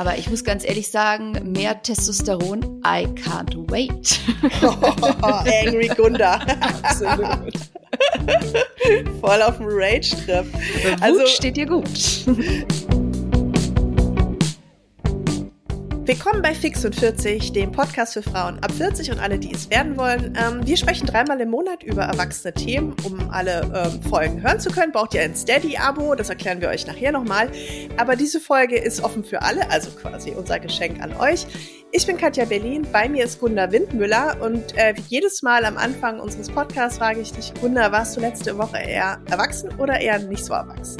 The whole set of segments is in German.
Aber ich muss ganz ehrlich sagen, mehr Testosteron, I can't wait. Oh, angry Gunda. Absolut. Voll auf dem Rage-Trip. Also steht dir gut. Willkommen bei Fix und 40, dem Podcast für Frauen ab 40 und alle, die es werden wollen. Ähm, wir sprechen dreimal im Monat über erwachsene Themen. Um alle ähm, Folgen hören zu können, braucht ihr ein Steady-Abo. Das erklären wir euch nachher nochmal. Aber diese Folge ist offen für alle, also quasi unser Geschenk an euch. Ich bin Katja Berlin, bei mir ist Gunda Windmüller und äh, wie jedes Mal am Anfang unseres Podcasts frage ich dich, Gunda, warst du letzte Woche eher erwachsen oder eher nicht so erwachsen?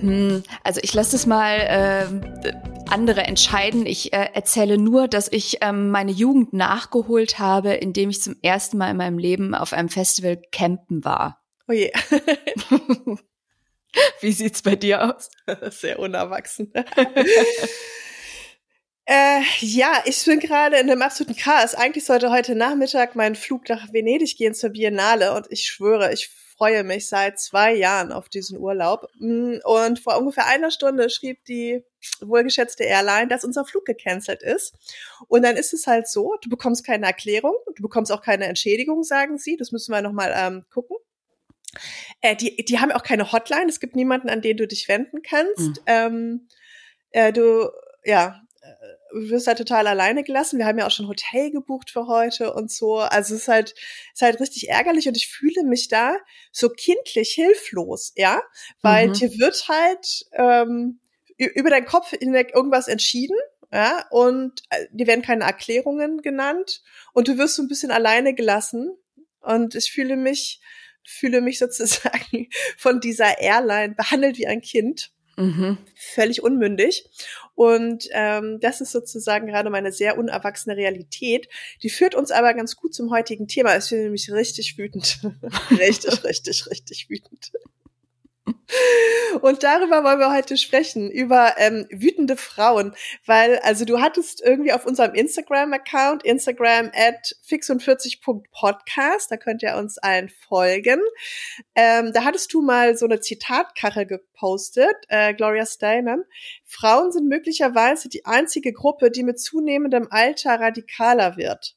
Hm, also ich lasse es mal äh, andere entscheiden. Ich äh, erzähle nur, dass ich ähm, meine Jugend nachgeholt habe, indem ich zum ersten Mal in meinem Leben auf einem Festival campen war. Oh je. Wie sieht's bei dir aus? Sehr unerwachsen. Äh, ja, ich bin gerade in einem absoluten Chaos. Eigentlich sollte heute Nachmittag mein Flug nach Venedig gehen zur Biennale und ich schwöre, ich freue mich seit zwei Jahren auf diesen Urlaub. Mm, und vor ungefähr einer Stunde schrieb die wohlgeschätzte Airline, dass unser Flug gecancelt ist. Und dann ist es halt so, du bekommst keine Erklärung, du bekommst auch keine Entschädigung, sagen sie. Das müssen wir nochmal ähm, gucken. Äh, die, die haben auch keine Hotline. Es gibt niemanden, an den du dich wenden kannst. Mhm. Ähm, äh, du, ja, wirst halt total alleine gelassen. Wir haben ja auch schon Hotel gebucht für heute und so. Also es ist halt, ist halt richtig ärgerlich und ich fühle mich da so kindlich hilflos, ja, weil mhm. dir wird halt ähm, über deinen Kopf hinweg irgendwas entschieden, ja, und äh, dir werden keine Erklärungen genannt und du wirst so ein bisschen alleine gelassen und ich fühle mich fühle mich sozusagen von dieser Airline behandelt wie ein Kind. Mhm. Völlig unmündig. Und ähm, das ist sozusagen gerade meine sehr unerwachsene Realität. Die führt uns aber ganz gut zum heutigen Thema. Es wird nämlich richtig wütend. richtig, richtig, richtig wütend. Und darüber wollen wir heute sprechen, über ähm, wütende Frauen, weil also du hattest irgendwie auf unserem Instagram-Account, Instagram at fix40.podcast, da könnt ihr uns allen folgen, ähm, da hattest du mal so eine Zitatkachel gepostet, äh, Gloria Steinem, Frauen sind möglicherweise die einzige Gruppe, die mit zunehmendem Alter radikaler wird.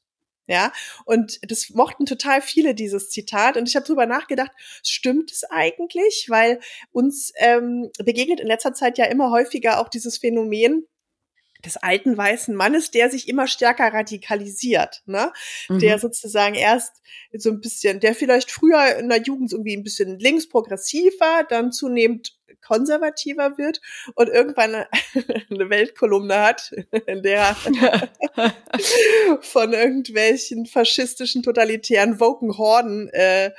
Ja, und das mochten total viele dieses Zitat. Und ich habe drüber nachgedacht, stimmt es eigentlich? Weil uns ähm, begegnet in letzter Zeit ja immer häufiger auch dieses Phänomen, des alten weißen Mannes, der sich immer stärker radikalisiert, ne? Mhm. Der sozusagen erst so ein bisschen, der vielleicht früher in der Jugend irgendwie ein bisschen links progressiv war, dann zunehmend konservativer wird und irgendwann eine Weltkolumne hat, in der von irgendwelchen faschistischen, totalitären, woken Horden äh,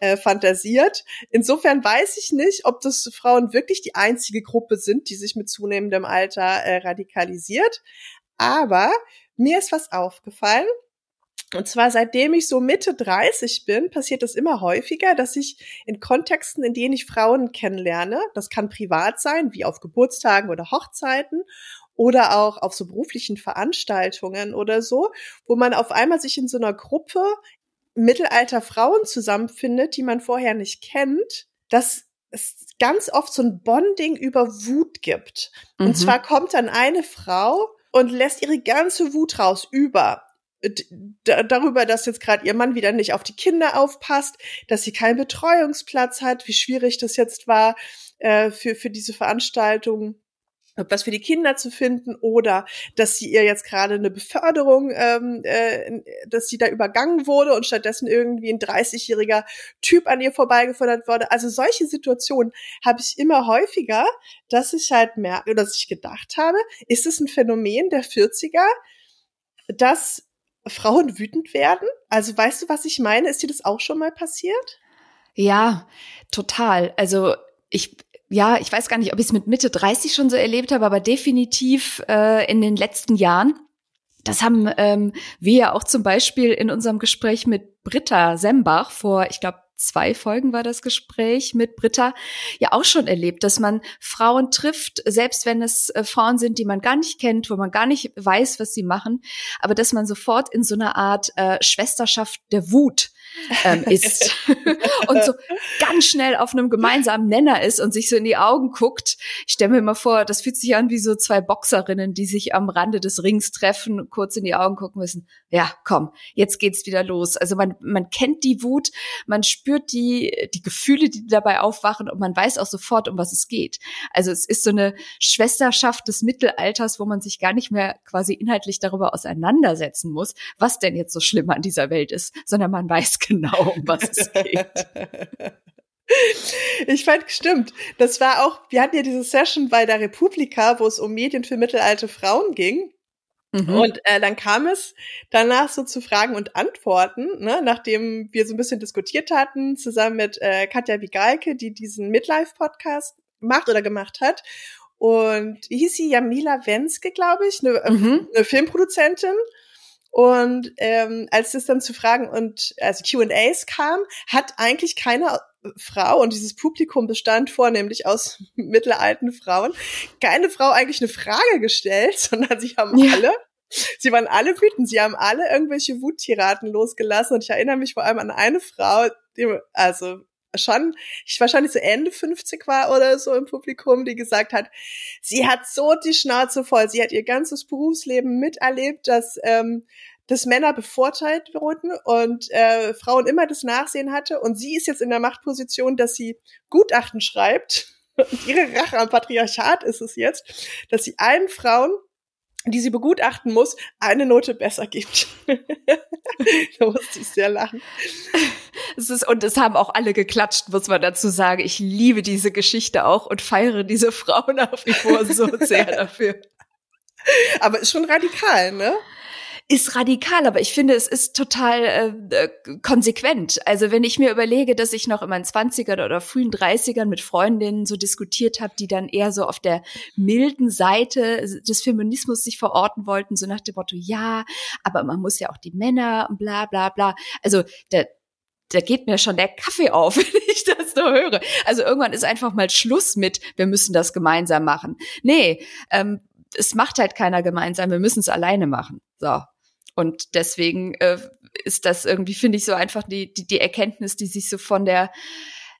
äh, fantasiert. Insofern weiß ich nicht, ob das Frauen wirklich die einzige Gruppe sind, die sich mit zunehmendem Alter äh, radikalisiert. Aber mir ist was aufgefallen. Und zwar seitdem ich so Mitte 30 bin, passiert es immer häufiger, dass ich in Kontexten, in denen ich Frauen kennenlerne, das kann privat sein, wie auf Geburtstagen oder Hochzeiten oder auch auf so beruflichen Veranstaltungen oder so, wo man auf einmal sich in so einer Gruppe mittelalter Frauen zusammenfindet, die man vorher nicht kennt, dass es ganz oft so ein Bonding über Wut gibt. Mhm. Und zwar kommt dann eine Frau und lässt ihre ganze Wut raus über darüber, dass jetzt gerade ihr Mann wieder nicht auf die Kinder aufpasst, dass sie keinen Betreuungsplatz hat, wie schwierig das jetzt war äh, für, für diese Veranstaltung was für die Kinder zu finden oder dass sie ihr jetzt gerade eine Beförderung, ähm, äh, dass sie da übergangen wurde und stattdessen irgendwie ein 30-jähriger Typ an ihr vorbeigefordert wurde. Also solche Situationen habe ich immer häufiger, dass ich halt merke, dass ich gedacht habe, ist es ein Phänomen der 40er, dass Frauen wütend werden? Also weißt du, was ich meine? Ist dir das auch schon mal passiert? Ja, total. Also ich ja, ich weiß gar nicht, ob ich es mit Mitte 30 schon so erlebt habe, aber definitiv äh, in den letzten Jahren. Das haben ähm, wir ja auch zum Beispiel in unserem Gespräch mit Britta Sembach vor, ich glaube, zwei Folgen war das Gespräch mit Britta, ja auch schon erlebt, dass man Frauen trifft, selbst wenn es äh, Frauen sind, die man gar nicht kennt, wo man gar nicht weiß, was sie machen, aber dass man sofort in so einer Art äh, Schwesterschaft der Wut ähm, ist und so ganz schnell auf einem gemeinsamen Nenner ist und sich so in die Augen guckt. Ich stelle mir immer vor, das fühlt sich an wie so zwei Boxerinnen, die sich am Rande des Rings treffen, kurz in die Augen gucken müssen. Ja, komm, jetzt geht's wieder los. Also man, man kennt die Wut, man spürt die, die Gefühle, die dabei aufwachen und man weiß auch sofort, um was es geht. Also es ist so eine Schwesterschaft des Mittelalters, wo man sich gar nicht mehr quasi inhaltlich darüber auseinandersetzen muss, was denn jetzt so schlimm an dieser Welt ist, sondern man weiß genau, um was es geht. Ich fand, stimmt. Das war auch, wir hatten ja diese Session bei der Republika, wo es um Medien für mittelalte Frauen ging. Mhm. Und äh, dann kam es danach so zu Fragen und Antworten, ne, nachdem wir so ein bisschen diskutiert hatten, zusammen mit äh, Katja Wigalke, die diesen Midlife-Podcast macht oder gemacht hat. Und wie hieß sie? Jamila Wenske, glaube ich, eine, mhm. eine Filmproduzentin. Und ähm, als es dann zu Fragen und also Q&As kam, hat eigentlich keine Frau und dieses Publikum bestand vornehmlich aus mittelalten Frauen, keine Frau eigentlich eine Frage gestellt, sondern sie haben ja. alle Sie waren alle wütend, sie haben alle irgendwelche Wuttiraten losgelassen und ich erinnere mich vor allem an eine Frau, die, also schon, ich wahrscheinlich so Ende 50 war oder so im Publikum, die gesagt hat, sie hat so die Schnauze voll, sie hat ihr ganzes Berufsleben miterlebt, dass ähm, dass Männer bevorteilt wurden und äh, Frauen immer das Nachsehen hatte. Und sie ist jetzt in der Machtposition, dass sie Gutachten schreibt. Und ihre Rache am Patriarchat ist es jetzt, dass sie allen Frauen die sie begutachten muss, eine Note besser gibt. da musste ich sehr lachen. Es ist, und es haben auch alle geklatscht, muss man dazu sagen. Ich liebe diese Geschichte auch und feiere diese Frau nach wie vor so sehr dafür. Aber ist schon radikal, ne? Ist radikal, aber ich finde, es ist total äh, äh, konsequent. Also wenn ich mir überlege, dass ich noch in meinen Zwanzigern oder frühen Dreißigern mit Freundinnen so diskutiert habe, die dann eher so auf der milden Seite des Feminismus sich verorten wollten, so nach dem Motto, ja, aber man muss ja auch die Männer und bla bla bla. Also der da geht mir schon der Kaffee auf, wenn ich das so höre. Also irgendwann ist einfach mal Schluss mit, wir müssen das gemeinsam machen. Nee, ähm, es macht halt keiner gemeinsam, wir müssen es alleine machen. So. Und deswegen äh, ist das irgendwie, finde ich, so einfach die, die, die Erkenntnis, die sich so von der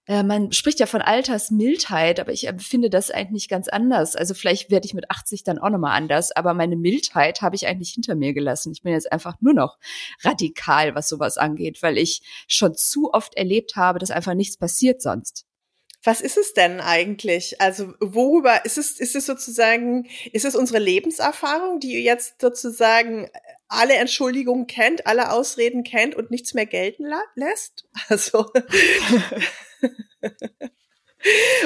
äh, man spricht ja von Altersmildheit, aber ich empfinde das eigentlich ganz anders. Also vielleicht werde ich mit 80 dann auch nochmal anders, aber meine Mildheit habe ich eigentlich hinter mir gelassen. Ich bin jetzt einfach nur noch radikal, was sowas angeht, weil ich schon zu oft erlebt habe, dass einfach nichts passiert sonst. Was ist es denn eigentlich? Also worüber ist es, ist es sozusagen, ist es unsere Lebenserfahrung, die jetzt sozusagen alle Entschuldigungen kennt, alle Ausreden kennt und nichts mehr gelten lässt? Also.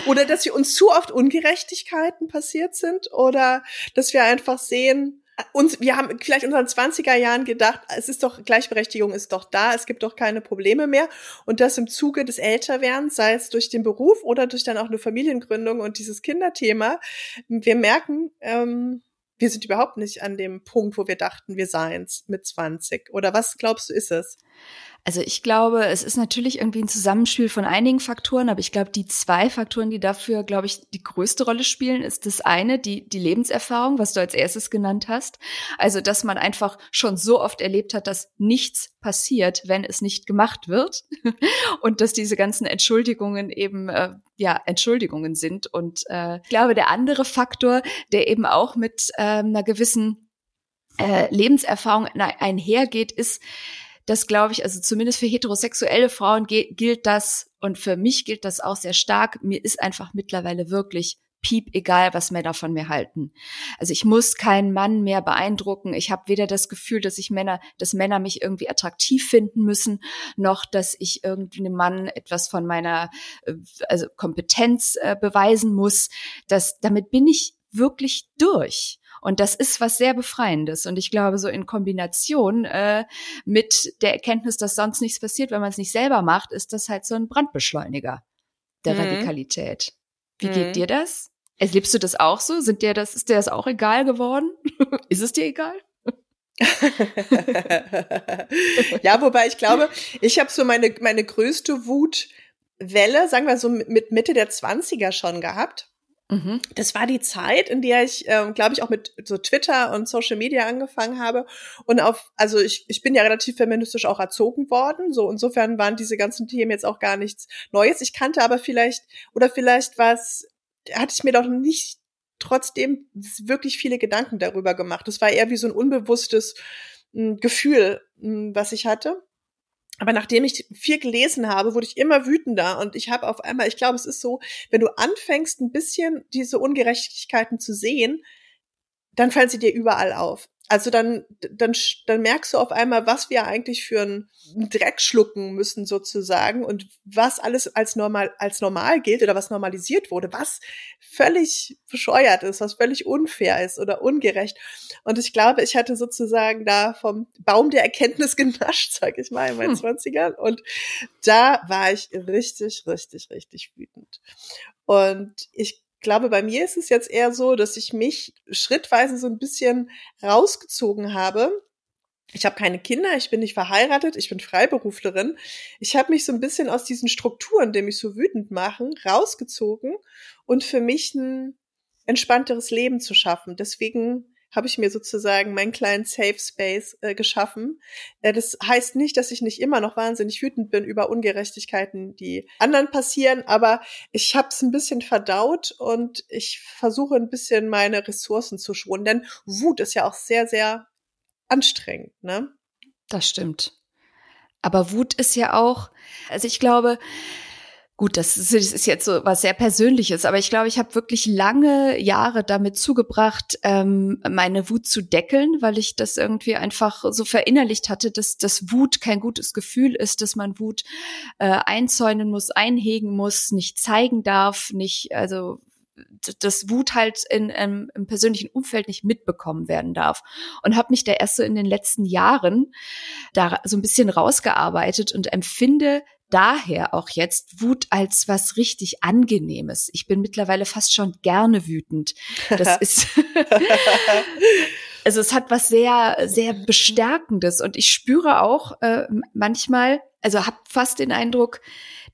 oder dass wir uns zu oft Ungerechtigkeiten passiert sind oder dass wir einfach sehen, uns, wir haben vielleicht in unseren 20er Jahren gedacht, es ist doch, Gleichberechtigung ist doch da, es gibt doch keine Probleme mehr. Und das im Zuge des Älterwerdens, sei es durch den Beruf oder durch dann auch eine Familiengründung und dieses Kinderthema, wir merken, ähm, wir sind überhaupt nicht an dem Punkt, wo wir dachten, wir seien's mit 20. Oder was glaubst du, ist es? Also ich glaube, es ist natürlich irgendwie ein Zusammenspiel von einigen Faktoren, aber ich glaube, die zwei Faktoren, die dafür, glaube ich, die größte Rolle spielen, ist das eine, die, die Lebenserfahrung, was du als erstes genannt hast. Also, dass man einfach schon so oft erlebt hat, dass nichts passiert, wenn es nicht gemacht wird. Und dass diese ganzen Entschuldigungen eben, äh, ja, Entschuldigungen sind. Und äh, ich glaube, der andere Faktor, der eben auch mit äh, einer gewissen äh, Lebenserfahrung einhergeht, ist, das glaube ich, also zumindest für heterosexuelle Frauen gilt das und für mich gilt das auch sehr stark. Mir ist einfach mittlerweile wirklich piep egal, was Männer von mir halten. Also ich muss keinen Mann mehr beeindrucken. Ich habe weder das Gefühl, dass ich Männer, dass Männer mich irgendwie attraktiv finden müssen, noch dass ich irgendwie einem Mann etwas von meiner äh, also Kompetenz äh, beweisen muss. Das, damit bin ich wirklich durch. Und das ist was sehr Befreiendes. Und ich glaube, so in Kombination äh, mit der Erkenntnis, dass sonst nichts passiert, wenn man es nicht selber macht, ist das halt so ein Brandbeschleuniger der mhm. Radikalität. Wie mhm. geht dir das? Erlebst du das auch so? Sind dir das, ist dir das auch egal geworden? ist es dir egal? ja, wobei ich glaube, ich habe so meine, meine größte Wutwelle, sagen wir so mit Mitte der Zwanziger schon gehabt Mhm. Das war die Zeit, in der ich, ähm, glaube ich, auch mit so Twitter und Social Media angefangen habe. Und auf, also ich, ich bin ja relativ feministisch auch erzogen worden. So insofern waren diese ganzen Themen jetzt auch gar nichts Neues. Ich kannte aber vielleicht, oder vielleicht was, hatte ich mir doch nicht trotzdem wirklich viele Gedanken darüber gemacht. Das war eher wie so ein unbewusstes hm, Gefühl, hm, was ich hatte. Aber nachdem ich viel gelesen habe, wurde ich immer wütender und ich habe auf einmal, ich glaube, es ist so, wenn du anfängst, ein bisschen diese Ungerechtigkeiten zu sehen, dann fallen sie dir überall auf. Also dann, dann, dann merkst du auf einmal, was wir eigentlich für einen Dreck schlucken müssen sozusagen und was alles als normal, als normal gilt oder was normalisiert wurde, was völlig bescheuert ist, was völlig unfair ist oder ungerecht. Und ich glaube, ich hatte sozusagen da vom Baum der Erkenntnis genascht, sag ich mal, in meinen Zwanzigern. Hm. Und da war ich richtig, richtig, richtig wütend. Und ich glaube, bei mir ist es jetzt eher so, dass ich mich schrittweise so ein bisschen rausgezogen habe. Ich habe keine Kinder, ich bin nicht verheiratet, ich bin Freiberuflerin. Ich habe mich so ein bisschen aus diesen Strukturen, die mich so wütend machen, rausgezogen und für mich ein entspannteres Leben zu schaffen. Deswegen habe ich mir sozusagen meinen kleinen Safe Space äh, geschaffen. Äh, das heißt nicht, dass ich nicht immer noch wahnsinnig wütend bin über Ungerechtigkeiten, die anderen passieren, aber ich habe es ein bisschen verdaut und ich versuche ein bisschen meine Ressourcen zu schonen, denn Wut ist ja auch sehr, sehr anstrengend, ne? Das stimmt. Aber Wut ist ja auch, also ich glaube, Gut, das ist, jetzt so was sehr Persönliches, aber ich glaube, ich habe wirklich lange Jahre damit zugebracht, ähm, meine Wut zu deckeln, weil ich das irgendwie einfach so verinnerlicht hatte, dass das Wut kein gutes Gefühl ist, dass man Wut äh, einzäunen muss, einhegen muss, nicht zeigen darf, nicht, also das Wut halt in, ähm, im persönlichen Umfeld nicht mitbekommen werden darf. Und habe mich da erst so in den letzten Jahren da so ein bisschen rausgearbeitet und empfinde daher auch jetzt Wut als was richtig Angenehmes. Ich bin mittlerweile fast schon gerne wütend. Das ist, also es hat was sehr, sehr Bestärkendes und ich spüre auch äh, manchmal, also habe fast den Eindruck,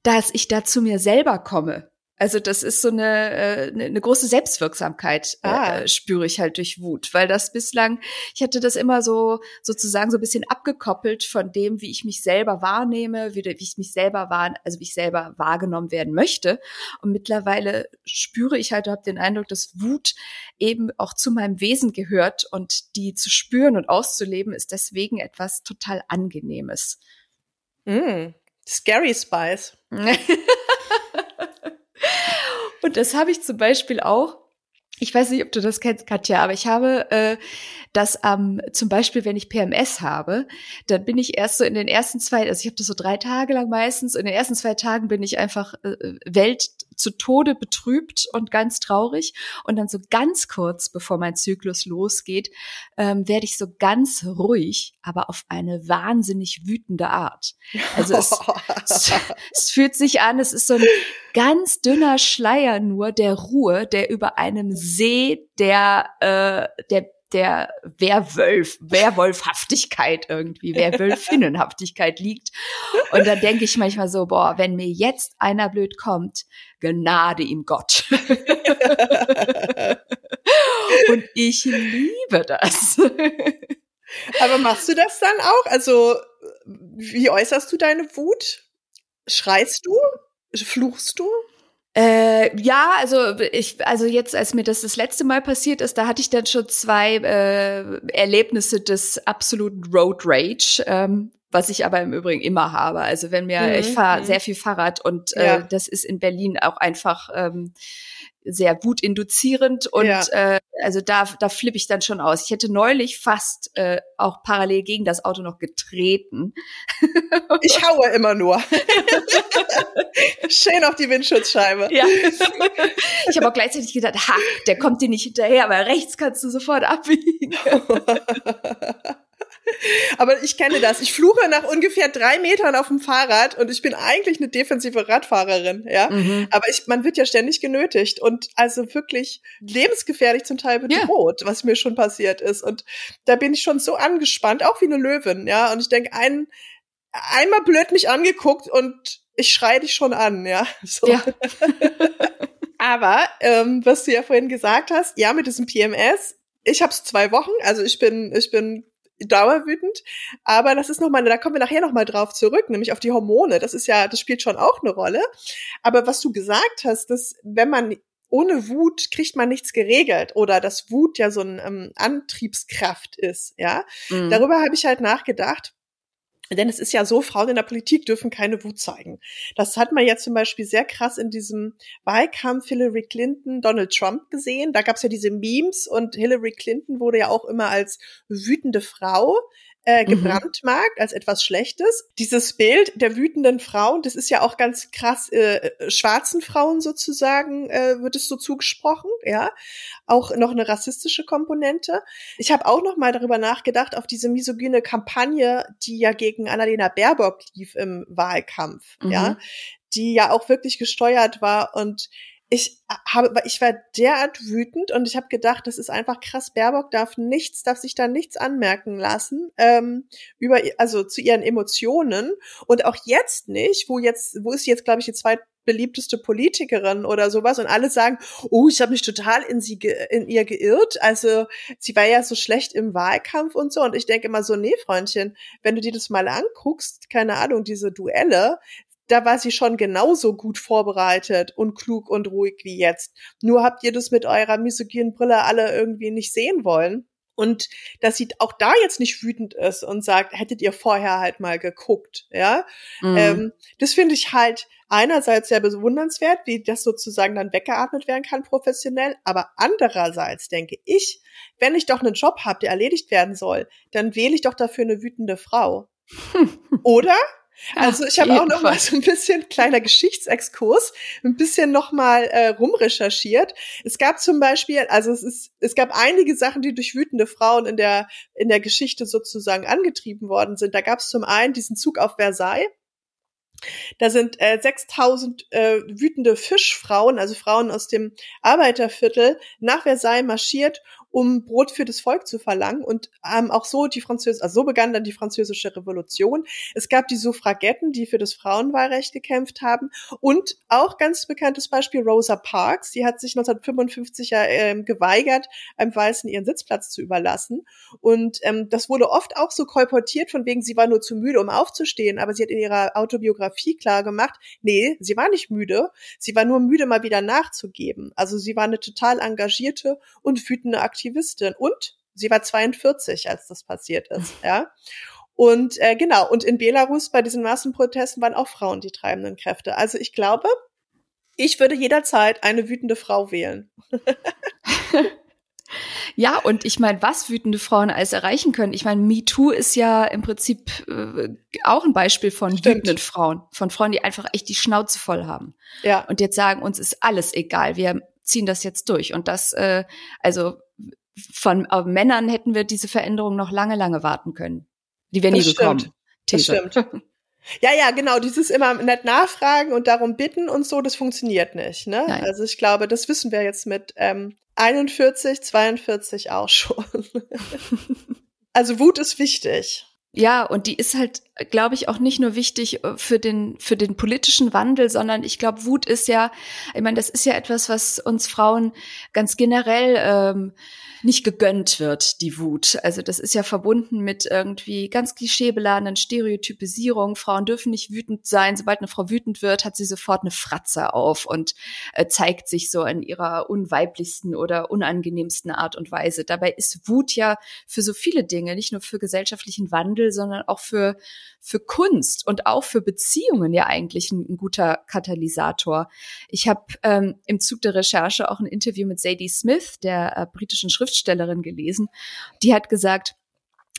dass ich da zu mir selber komme. Also das ist so eine, äh, eine große Selbstwirksamkeit, ah. äh, spüre ich halt durch Wut, weil das bislang, ich hatte das immer so sozusagen so ein bisschen abgekoppelt von dem, wie ich mich selber wahrnehme, wie, wie ich mich selber wahr, also wie ich selber wahrgenommen werden möchte. Und mittlerweile spüre ich halt, habe den Eindruck, dass Wut eben auch zu meinem Wesen gehört und die zu spüren und auszuleben ist deswegen etwas total Angenehmes. Mm, scary Spice. Und das habe ich zum Beispiel auch. Ich weiß nicht, ob du das kennst, Katja, aber ich habe äh, das ähm, zum Beispiel, wenn ich PMS habe, dann bin ich erst so in den ersten zwei, also ich habe das so drei Tage lang meistens, in den ersten zwei Tagen bin ich einfach äh, Welt zu Tode betrübt und ganz traurig. Und dann so ganz kurz, bevor mein Zyklus losgeht, ähm, werde ich so ganz ruhig, aber auf eine wahnsinnig wütende Art. Also es, es, es fühlt sich an, es ist so ein ganz dünner Schleier nur der Ruhe, der über einem See der, äh, der der Werwolf, Werwolfhaftigkeit irgendwie, Werwölfinnenhaftigkeit liegt. Und dann denke ich manchmal so, boah, wenn mir jetzt einer blöd kommt, Gnade ihm Gott. Und ich liebe das. Aber machst du das dann auch? Also, wie äußerst du deine Wut? Schreist du? Fluchst du? Äh, ja, also ich, also jetzt, als mir das das letzte Mal passiert ist, da hatte ich dann schon zwei äh, Erlebnisse des absoluten Road Rage, ähm, was ich aber im Übrigen immer habe. Also wenn mir, mhm. ich fahre mhm. sehr viel Fahrrad und äh, ja. das ist in Berlin auch einfach ähm, sehr wutinduzierend und ja. äh, also da, da flippe ich dann schon aus. Ich hätte neulich fast äh, auch parallel gegen das Auto noch getreten. Ich haue immer nur. Schön auf die Windschutzscheibe. Ja. Ich habe auch gleichzeitig gedacht, ha, der kommt dir nicht hinterher, aber rechts kannst du sofort abbiegen. Aber ich kenne das. Ich fluche nach ungefähr drei Metern auf dem Fahrrad und ich bin eigentlich eine defensive Radfahrerin, ja. Mhm. Aber ich, man wird ja ständig genötigt und also wirklich lebensgefährlich zum Teil bedroht, ja. was mir schon passiert ist. Und da bin ich schon so angespannt, auch wie eine Löwin, ja. Und ich denke, ein, einmal blöd mich angeguckt und ich schreie dich schon an, ja. So. ja. Aber ähm, was du ja vorhin gesagt hast, ja, mit diesem PMS, ich habe es zwei Wochen, also ich bin, ich bin dauerwütend. Aber das ist nochmal, da kommen wir nachher nochmal drauf zurück, nämlich auf die Hormone. Das ist ja, das spielt schon auch eine Rolle. Aber was du gesagt hast, dass wenn man ohne Wut kriegt man nichts geregelt oder dass Wut ja so ein ähm, Antriebskraft ist, ja. Mhm. Darüber habe ich halt nachgedacht. Denn es ist ja so, Frauen in der Politik dürfen keine Wut zeigen. Das hat man ja zum Beispiel sehr krass in diesem Wahlkampf Hillary Clinton, Donald Trump gesehen. Da gab es ja diese Memes und Hillary Clinton wurde ja auch immer als wütende Frau äh, gebrandmarkt mhm. als etwas Schlechtes. Dieses Bild der wütenden Frauen, das ist ja auch ganz krass äh, äh, schwarzen Frauen sozusagen, äh, wird es so zugesprochen, ja. Auch noch eine rassistische Komponente. Ich habe auch noch mal darüber nachgedacht, auf diese misogyne Kampagne, die ja gegen Annalena Baerbock lief im Wahlkampf, mhm. ja, die ja auch wirklich gesteuert war und ich habe, ich war derart wütend und ich habe gedacht, das ist einfach krass. Baerbock darf nichts, darf sich da nichts anmerken lassen ähm, über, also zu ihren Emotionen und auch jetzt nicht, wo jetzt, wo ist jetzt, glaube ich, die zweitbeliebteste Politikerin oder sowas und alle sagen, oh, ich habe mich total in sie in ihr geirrt. Also sie war ja so schlecht im Wahlkampf und so und ich denke immer so, nee, Freundchen, wenn du dir das mal anguckst, keine Ahnung, diese Duelle, da war sie schon genauso gut vorbereitet und klug und ruhig wie jetzt. Nur habt ihr das mit eurer misogynen Brille alle irgendwie nicht sehen wollen. Und dass sie auch da jetzt nicht wütend ist und sagt, hättet ihr vorher halt mal geguckt, ja. Mhm. Ähm, das finde ich halt einerseits sehr bewundernswert, wie das sozusagen dann weggeatmet werden kann professionell, aber andererseits denke ich, wenn ich doch einen Job habe, der erledigt werden soll, dann wähle ich doch dafür eine wütende Frau. Oder? Also ich habe auch noch mal so ein bisschen kleiner Geschichtsexkurs, ein bisschen noch mal äh, rumrecherchiert. Es gab zum Beispiel, also es ist, es gab einige Sachen, die durch wütende Frauen in der in der Geschichte sozusagen angetrieben worden sind. Da gab es zum einen diesen Zug auf Versailles. Da sind äh, 6000 äh, wütende Fischfrauen, also Frauen aus dem Arbeiterviertel, nach Versailles marschiert um Brot für das Volk zu verlangen. Und ähm, auch so die Französische, also so begann dann die französische Revolution. Es gab die Suffragetten, die für das Frauenwahlrecht gekämpft haben. Und auch ganz bekanntes Beispiel Rosa Parks, die hat sich 1955 ja äh, geweigert, einem Weißen ihren Sitzplatz zu überlassen. Und ähm, das wurde oft auch so kolportiert von wegen, sie war nur zu müde, um aufzustehen, aber sie hat in ihrer Autobiografie klar gemacht, nee, sie war nicht müde, sie war nur müde, mal wieder nachzugeben. Also sie war eine total engagierte und wütende Aktivistin Aktivistin und sie war 42, als das passiert ist, ja. Und äh, genau, und in Belarus bei diesen Massenprotesten waren auch Frauen die treibenden Kräfte. Also ich glaube, ich würde jederzeit eine wütende Frau wählen. Ja, und ich meine, was wütende Frauen alles erreichen können. Ich meine, MeToo ist ja im Prinzip äh, auch ein Beispiel von Stimmt. wütenden Frauen, von Frauen, die einfach echt die Schnauze voll haben. Ja. Und jetzt sagen, uns ist alles egal, wir ziehen das jetzt durch. Und das, äh, also von äh, Männern hätten wir diese Veränderung noch lange, lange warten können. Die wäre nie das gekommen. Stimmt. These. Das stimmt. Ja, ja, genau. Dieses immer nett nachfragen und darum bitten und so, das funktioniert nicht. Ne? Nein. Also ich glaube, das wissen wir jetzt mit ähm, 41, 42 auch schon. also Wut ist wichtig. Ja, und die ist halt, glaube ich, auch nicht nur wichtig äh, für den, für den politischen Wandel, sondern ich glaube, Wut ist ja, ich meine, das ist ja etwas, was uns Frauen ganz generell ähm, nicht gegönnt wird, die Wut. Also das ist ja verbunden mit irgendwie ganz klischeebeladenen Stereotypisierungen. Frauen dürfen nicht wütend sein. Sobald eine Frau wütend wird, hat sie sofort eine Fratze auf und äh, zeigt sich so in ihrer unweiblichsten oder unangenehmsten Art und Weise. Dabei ist Wut ja für so viele Dinge, nicht nur für gesellschaftlichen Wandel, sondern auch für, für Kunst und auch für Beziehungen ja eigentlich ein, ein guter Katalysator. Ich habe ähm, im Zug der Recherche auch ein Interview mit Sadie Smith, der äh, britischen Schriftstellerin, Schriftstellerin gelesen, die hat gesagt,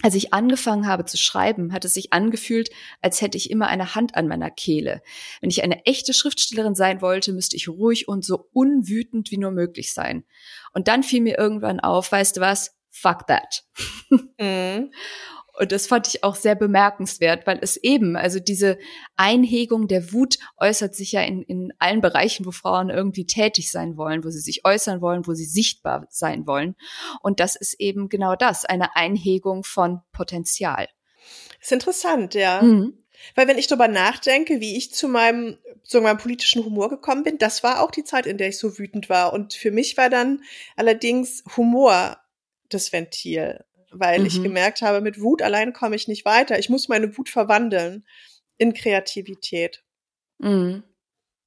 als ich angefangen habe zu schreiben, hat es sich angefühlt, als hätte ich immer eine Hand an meiner Kehle. Wenn ich eine echte Schriftstellerin sein wollte, müsste ich ruhig und so unwütend wie nur möglich sein. Und dann fiel mir irgendwann auf, weißt du was? Fuck that. Mhm. Und das fand ich auch sehr bemerkenswert, weil es eben, also diese Einhegung der Wut äußert sich ja in, in allen Bereichen, wo Frauen irgendwie tätig sein wollen, wo sie sich äußern wollen, wo sie sichtbar sein wollen. Und das ist eben genau das, eine Einhegung von Potenzial. ist interessant, ja. Mhm. Weil wenn ich darüber nachdenke, wie ich zu meinem, zu meinem politischen Humor gekommen bin, das war auch die Zeit, in der ich so wütend war. Und für mich war dann allerdings Humor das Ventil, weil mhm. ich gemerkt habe, mit Wut allein komme ich nicht weiter. Ich muss meine Wut verwandeln in Kreativität. Mhm.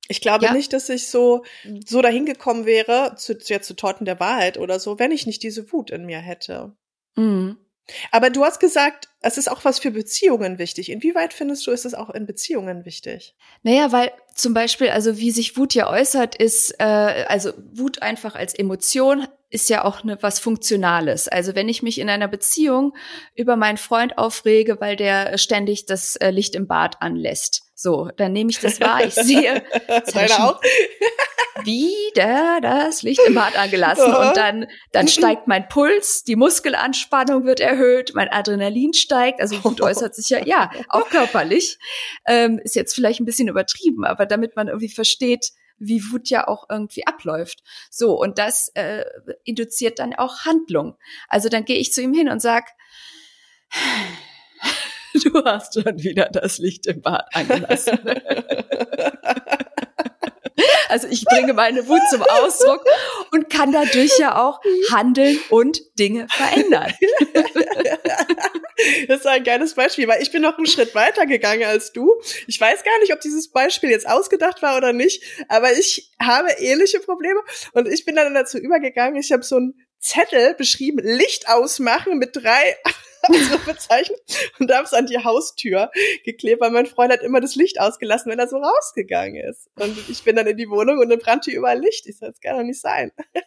Ich glaube ja. nicht, dass ich so, so dahin gekommen wäre, zu, jetzt zu Torten der Wahrheit oder so, wenn ich nicht diese Wut in mir hätte. Mhm. Aber du hast gesagt, es ist auch was für Beziehungen wichtig. Inwieweit findest du, ist es auch in Beziehungen wichtig? Naja, weil zum Beispiel, also wie sich Wut ja äußert, ist, äh, also Wut einfach als Emotion ist ja auch ne, was Funktionales. Also wenn ich mich in einer Beziehung über meinen Freund aufrege, weil der ständig das äh, Licht im Bad anlässt, so, dann nehme ich das wahr. Ich sehe, auch? wieder das Licht im Bad angelassen und dann, dann steigt mein Puls, die Muskelanspannung wird erhöht, mein Adrenalin steigt, also Wut äußert sich ja, ja, auch körperlich. Ähm, ist jetzt vielleicht ein bisschen übertrieben, aber damit man irgendwie versteht, wie Wut ja auch irgendwie abläuft. So, und das äh, induziert dann auch Handlung. Also dann gehe ich zu ihm hin und sag, du hast schon wieder das Licht im Bad angelassen. Also ich bringe meine Wut zum Ausdruck und kann dadurch ja auch handeln und Dinge verändern. Das ist ein geiles Beispiel, weil ich bin noch einen Schritt weiter gegangen als du. Ich weiß gar nicht, ob dieses Beispiel jetzt ausgedacht war oder nicht, aber ich habe ähnliche Probleme und ich bin dann dazu übergegangen, ich habe so einen Zettel beschrieben, Licht ausmachen mit drei so bezeichnet und habe es an die Haustür geklebt, weil mein Freund hat immer das Licht ausgelassen, wenn er so rausgegangen ist. Und ich bin dann in die Wohnung und dann brannte überall Licht. Ich sag, das kann doch nicht sein.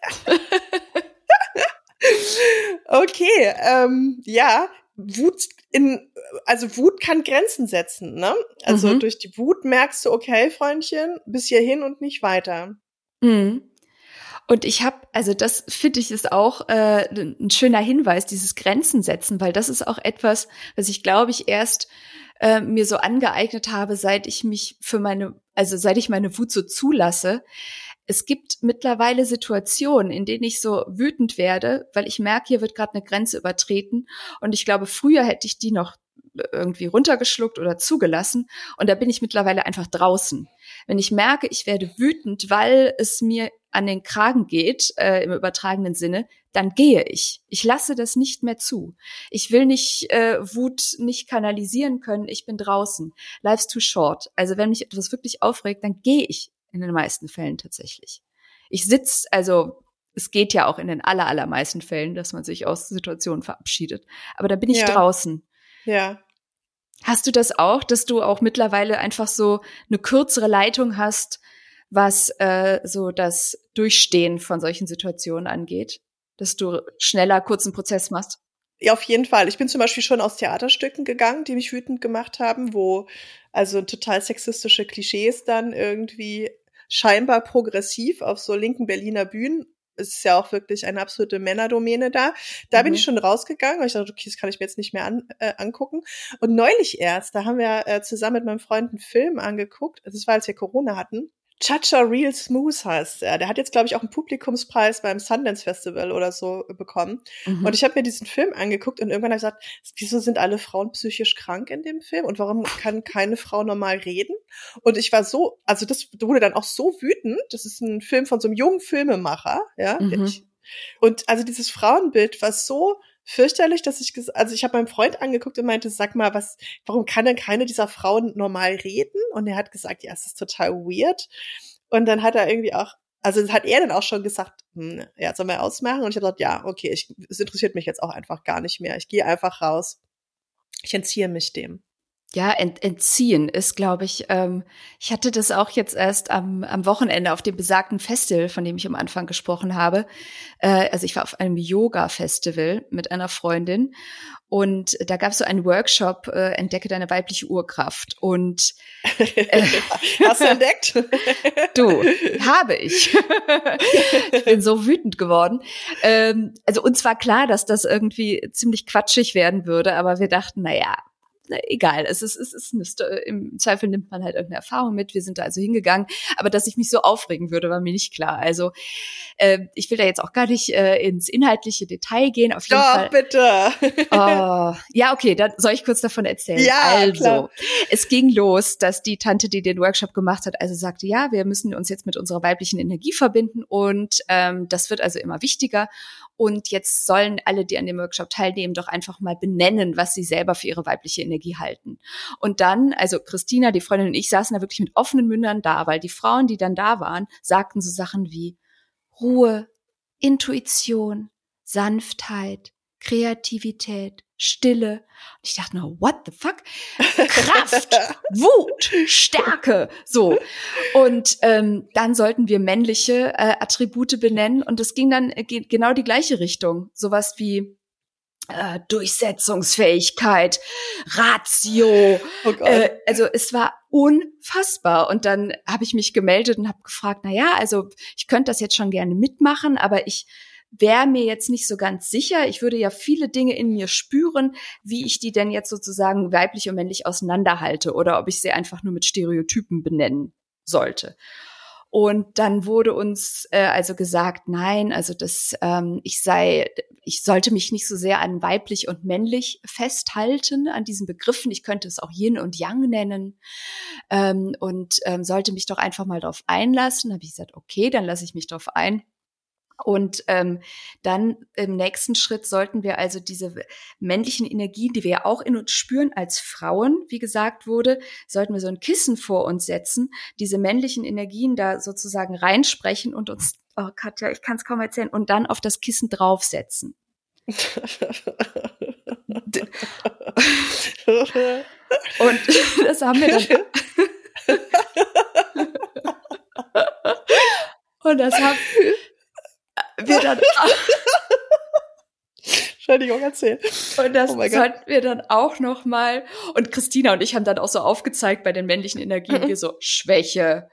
okay, ähm, ja, Wut in, also Wut kann Grenzen setzen, ne? Also mhm. durch die Wut merkst du, okay, Freundchen, bis hierhin und nicht weiter. Mhm. Und ich habe, also das finde ich ist auch äh, ein schöner Hinweis, dieses Grenzen setzen, weil das ist auch etwas, was ich glaube ich erst äh, mir so angeeignet habe, seit ich mich für meine, also seit ich meine Wut so zulasse. Es gibt mittlerweile Situationen, in denen ich so wütend werde, weil ich merke, hier wird gerade eine Grenze übertreten. Und ich glaube, früher hätte ich die noch irgendwie runtergeschluckt oder zugelassen. Und da bin ich mittlerweile einfach draußen. Wenn ich merke, ich werde wütend, weil es mir an den Kragen geht, äh, im übertragenen Sinne, dann gehe ich. Ich lasse das nicht mehr zu. Ich will nicht äh, Wut nicht kanalisieren können. Ich bin draußen. Life's too short. Also wenn mich etwas wirklich aufregt, dann gehe ich in den meisten Fällen tatsächlich. Ich sitz, also es geht ja auch in den aller, allermeisten Fällen, dass man sich aus Situationen verabschiedet. Aber da bin ich ja. draußen. Ja. Hast du das auch, dass du auch mittlerweile einfach so eine kürzere Leitung hast, was äh, so das Durchstehen von solchen Situationen angeht? Dass du schneller kurzen Prozess machst? Ja, auf jeden Fall. Ich bin zum Beispiel schon aus Theaterstücken gegangen, die mich wütend gemacht haben, wo also total sexistische Klischees dann irgendwie scheinbar progressiv auf so linken Berliner Bühnen es ist ja auch wirklich eine absolute Männerdomäne da. Da mhm. bin ich mhm. schon rausgegangen, weil ich dachte, okay, das kann ich mir jetzt nicht mehr an, äh, angucken. Und neulich erst, da haben wir äh, zusammen mit meinem Freund einen Film angeguckt. Das war, als wir Corona hatten. Chacha Real Smooth heißt er. Der hat jetzt, glaube ich, auch einen Publikumspreis beim Sundance Festival oder so bekommen. Mhm. Und ich habe mir diesen Film angeguckt und irgendwann habe ich gesagt, wieso sind alle Frauen psychisch krank in dem Film und warum kann keine Frau normal reden? Und ich war so, also das wurde dann auch so wütend. Das ist ein Film von so einem jungen Filmemacher, ja. Mhm. Ich, und also dieses Frauenbild war so fürchterlich, dass ich, also ich habe meinen Freund angeguckt und meinte, sag mal, was, warum kann denn keine dieser Frauen normal reden? Und er hat gesagt, ja, es ist total weird. Und dann hat er irgendwie auch, also hat er dann auch schon gesagt, hm, ja, sollen wir ausmachen? Und ich habe gesagt, ja, okay, ich, es interessiert mich jetzt auch einfach gar nicht mehr. Ich gehe einfach raus. Ich entziehe mich dem. Ja, ent, entziehen ist, glaube ich, ähm, ich hatte das auch jetzt erst am, am Wochenende auf dem besagten Festival, von dem ich am Anfang gesprochen habe. Äh, also ich war auf einem Yoga-Festival mit einer Freundin und da gab es so einen Workshop, äh, Entdecke deine weibliche Urkraft. Und äh, hast du entdeckt? du, habe ich. ich bin so wütend geworden. Ähm, also uns war klar, dass das irgendwie ziemlich quatschig werden würde, aber wir dachten, na ja, na, egal, es ist, es ist eine, im Zweifel nimmt man halt irgendeine Erfahrung mit. Wir sind da also hingegangen, aber dass ich mich so aufregen würde, war mir nicht klar. Also äh, ich will da jetzt auch gar nicht äh, ins inhaltliche Detail gehen. Auf jeden Doch, Fall. bitte. Oh, ja, okay, dann soll ich kurz davon erzählen. Ja, also, klar. es ging los, dass die Tante, die den Workshop gemacht hat, also sagte, ja, wir müssen uns jetzt mit unserer weiblichen Energie verbinden und ähm, das wird also immer wichtiger. Und jetzt sollen alle, die an dem Workshop teilnehmen, doch einfach mal benennen, was sie selber für ihre weibliche Energie halten. Und dann, also Christina, die Freundin und ich saßen da wirklich mit offenen Mündern da, weil die Frauen, die dann da waren, sagten so Sachen wie Ruhe, Intuition, Sanftheit, Kreativität, Stille. Und ich dachte nur, what the fuck? Kraft, Wut, Stärke. So. Und ähm, dann sollten wir männliche äh, Attribute benennen. Und es ging dann äh, ge- genau die gleiche Richtung. Sowas wie äh, Durchsetzungsfähigkeit, Ratio. Oh. Äh, also es war unfassbar. Und dann habe ich mich gemeldet und habe gefragt, na ja, also ich könnte das jetzt schon gerne mitmachen, aber ich wäre mir jetzt nicht so ganz sicher. Ich würde ja viele Dinge in mir spüren, wie ich die denn jetzt sozusagen weiblich und männlich auseinanderhalte oder ob ich sie einfach nur mit Stereotypen benennen sollte. Und dann wurde uns äh, also gesagt, nein, also das, ähm, ich sei, ich sollte mich nicht so sehr an weiblich und männlich festhalten, an diesen Begriffen. Ich könnte es auch Yin und Yang nennen ähm, und ähm, sollte mich doch einfach mal darauf einlassen. Habe ich gesagt, okay, dann lasse ich mich darauf ein. Und ähm, dann im nächsten Schritt sollten wir also diese männlichen Energien, die wir ja auch in uns spüren als Frauen, wie gesagt wurde, sollten wir so ein Kissen vor uns setzen, diese männlichen Energien da sozusagen reinsprechen und uns, oh Katja, ich kann es kaum erzählen, und dann auf das Kissen draufsetzen. Und das haben wir dann. und das haben wir dann. Entschuldigung, erzähl. Und das Oh sollten wir dann auch noch mal. Und Christina und ich haben dann auch so aufgezeigt bei den männlichen Energien, Mhm. wir so Schwäche,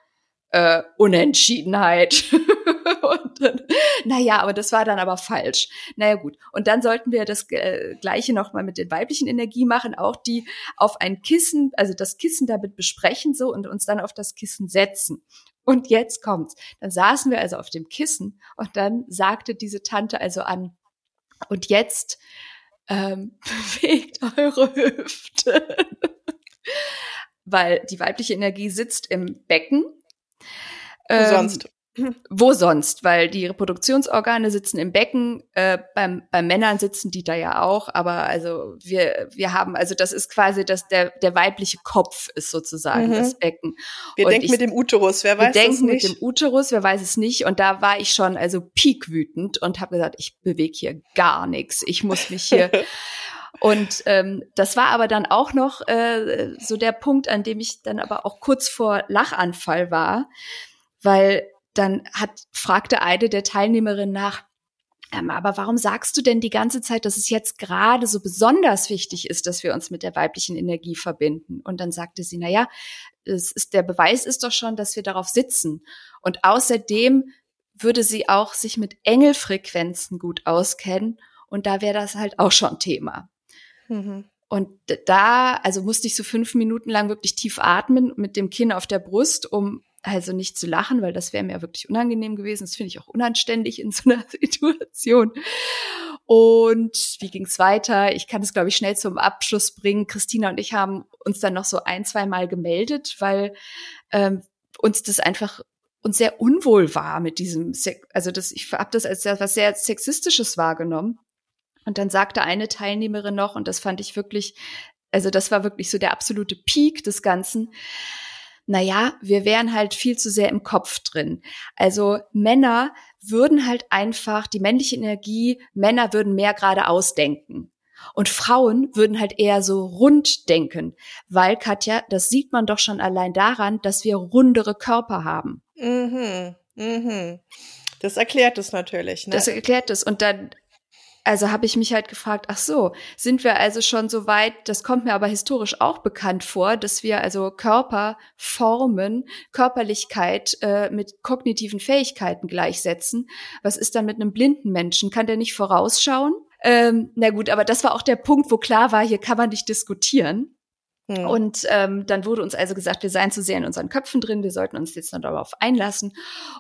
äh, Unentschiedenheit. und dann, naja, aber das war dann aber falsch. Naja, gut. Und dann sollten wir das äh, Gleiche noch mal mit den weiblichen Energien machen, auch die auf ein Kissen, also das Kissen damit besprechen so und uns dann auf das Kissen setzen. Und jetzt kommt's. Dann saßen wir also auf dem Kissen und dann sagte diese Tante also an, und jetzt ähm, bewegt eure Hüfte. Weil die weibliche Energie sitzt im Becken. Ähm, sonst? Wo sonst? Weil die Reproduktionsorgane sitzen im Becken, äh, beim, bei Männern sitzen die da ja auch, aber also wir, wir haben, also das ist quasi das, der, der weibliche Kopf ist sozusagen Mhm. das Becken. Wir und denken ich- mit dem Uterus, wer Wir weiß das denken mit nicht? dem Uterus, wer weiß es nicht. Und da war ich schon also piekwütend und habe gesagt, ich bewege hier gar nichts. Ich muss mich hier. und ähm, das war aber dann auch noch äh, so der Punkt, an dem ich dann aber auch kurz vor Lachanfall war, weil dann hat fragte eine der Teilnehmerinnen nach. Ähm, aber warum sagst du denn die ganze Zeit, dass es jetzt gerade so besonders wichtig ist, dass wir uns mit der weiblichen Energie verbinden? Und dann sagte sie, na ja, es ist, der Beweis ist doch schon, dass wir darauf sitzen. Und außerdem würde sie auch sich mit Engelfrequenzen gut auskennen. Und da wäre das halt auch schon Thema. Mhm. Und da, also musste ich so fünf Minuten lang wirklich tief atmen mit dem Kinn auf der Brust, um also nicht zu lachen, weil das wäre mir wirklich unangenehm gewesen. Das finde ich auch unanständig in so einer Situation. Und wie ging's weiter? Ich kann es, glaube ich, schnell zum Abschluss bringen. Christina und ich haben uns dann noch so ein, zwei Mal gemeldet, weil ähm, uns das einfach uns sehr unwohl war mit diesem, Se- also das, ich habe das als sehr- was sehr sexistisches wahrgenommen. Und dann sagte eine Teilnehmerin noch, und das fand ich wirklich, also das war wirklich so der absolute Peak des Ganzen. Naja, wir wären halt viel zu sehr im Kopf drin. Also Männer würden halt einfach die männliche Energie, Männer würden mehr geradeaus denken. Und Frauen würden halt eher so rund denken, weil Katja, das sieht man doch schon allein daran, dass wir rundere Körper haben. Mhm. Mhm. Das erklärt es natürlich. Ne? Das erklärt es. Und dann, also habe ich mich halt gefragt, ach so, sind wir also schon so weit, das kommt mir aber historisch auch bekannt vor, dass wir also Körperformen, Körperlichkeit äh, mit kognitiven Fähigkeiten gleichsetzen. Was ist dann mit einem blinden Menschen? Kann der nicht vorausschauen? Ähm, na gut, aber das war auch der Punkt, wo klar war, hier kann man nicht diskutieren. Mhm. Und ähm, dann wurde uns also gesagt, wir seien zu sehr in unseren Köpfen drin, wir sollten uns jetzt noch darauf einlassen.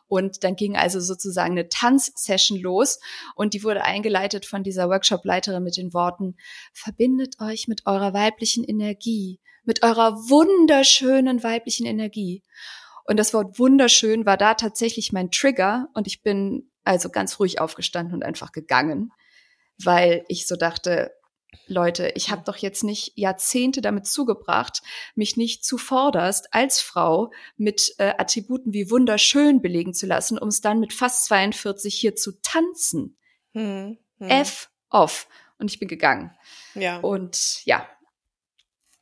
Und dann ging also sozusagen eine Tanzsession los und die wurde eingeleitet von dieser Workshop-Leiterin mit den Worten, verbindet euch mit eurer weiblichen Energie, mit eurer wunderschönen weiblichen Energie. Und das Wort wunderschön war da tatsächlich mein Trigger und ich bin also ganz ruhig aufgestanden und einfach gegangen, weil ich so dachte, Leute, ich habe doch jetzt nicht Jahrzehnte damit zugebracht, mich nicht zuvorderst als Frau mit äh, Attributen wie wunderschön belegen zu lassen, um es dann mit fast 42 hier zu tanzen. Hm, hm. F off. Und ich bin gegangen. Ja. Und ja,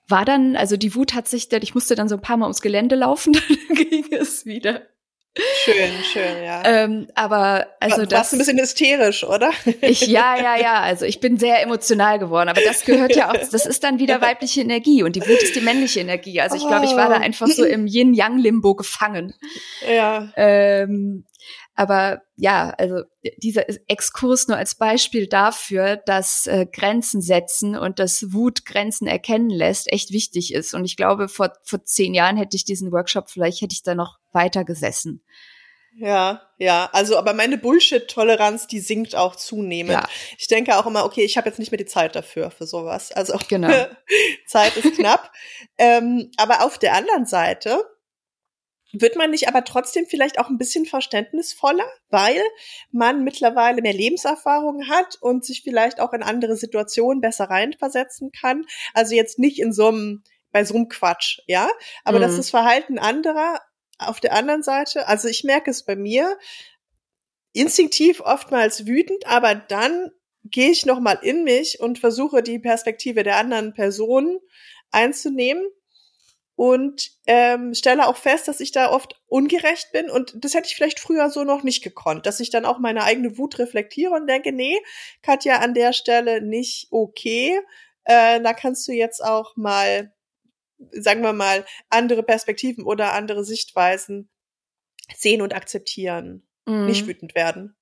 war dann, also die Wut hat sich, ich musste dann so ein paar Mal ums Gelände laufen, dann ging es wieder. Schön, schön, ja. Ähm, aber also War, das warst ein bisschen hysterisch, oder? Ich ja, ja, ja. Also ich bin sehr emotional geworden, aber das gehört ja auch. Das ist dann wieder weibliche Energie und die Wut ist die männliche Energie. Also ich glaube, ich war da oh. einfach so im Yin-Yang-Limbo gefangen. Ja. Ähm, aber ja, also dieser Exkurs nur als Beispiel dafür, dass äh, Grenzen setzen und dass Wut Grenzen erkennen lässt, echt wichtig ist. Und ich glaube, vor, vor zehn Jahren hätte ich diesen Workshop, vielleicht hätte ich da noch weiter gesessen. Ja, ja, also aber meine Bullshit-Toleranz, die sinkt auch zunehmend. Ja. Ich denke auch immer, okay, ich habe jetzt nicht mehr die Zeit dafür, für sowas. Also genau. Zeit ist knapp. ähm, aber auf der anderen Seite wird man nicht aber trotzdem vielleicht auch ein bisschen verständnisvoller, weil man mittlerweile mehr Lebenserfahrung hat und sich vielleicht auch in andere Situationen besser reinversetzen kann. Also jetzt nicht in so einem, bei so einem Quatsch, ja, aber mhm. das Verhalten anderer auf der anderen Seite, also ich merke es bei mir, instinktiv oftmals wütend, aber dann gehe ich nochmal in mich und versuche die Perspektive der anderen Person einzunehmen und ähm, stelle auch fest, dass ich da oft ungerecht bin und das hätte ich vielleicht früher so noch nicht gekonnt, dass ich dann auch meine eigene Wut reflektiere und denke, nee, Katja, an der Stelle nicht okay, äh, da kannst du jetzt auch mal, sagen wir mal, andere Perspektiven oder andere Sichtweisen sehen und akzeptieren, mhm. nicht wütend werden.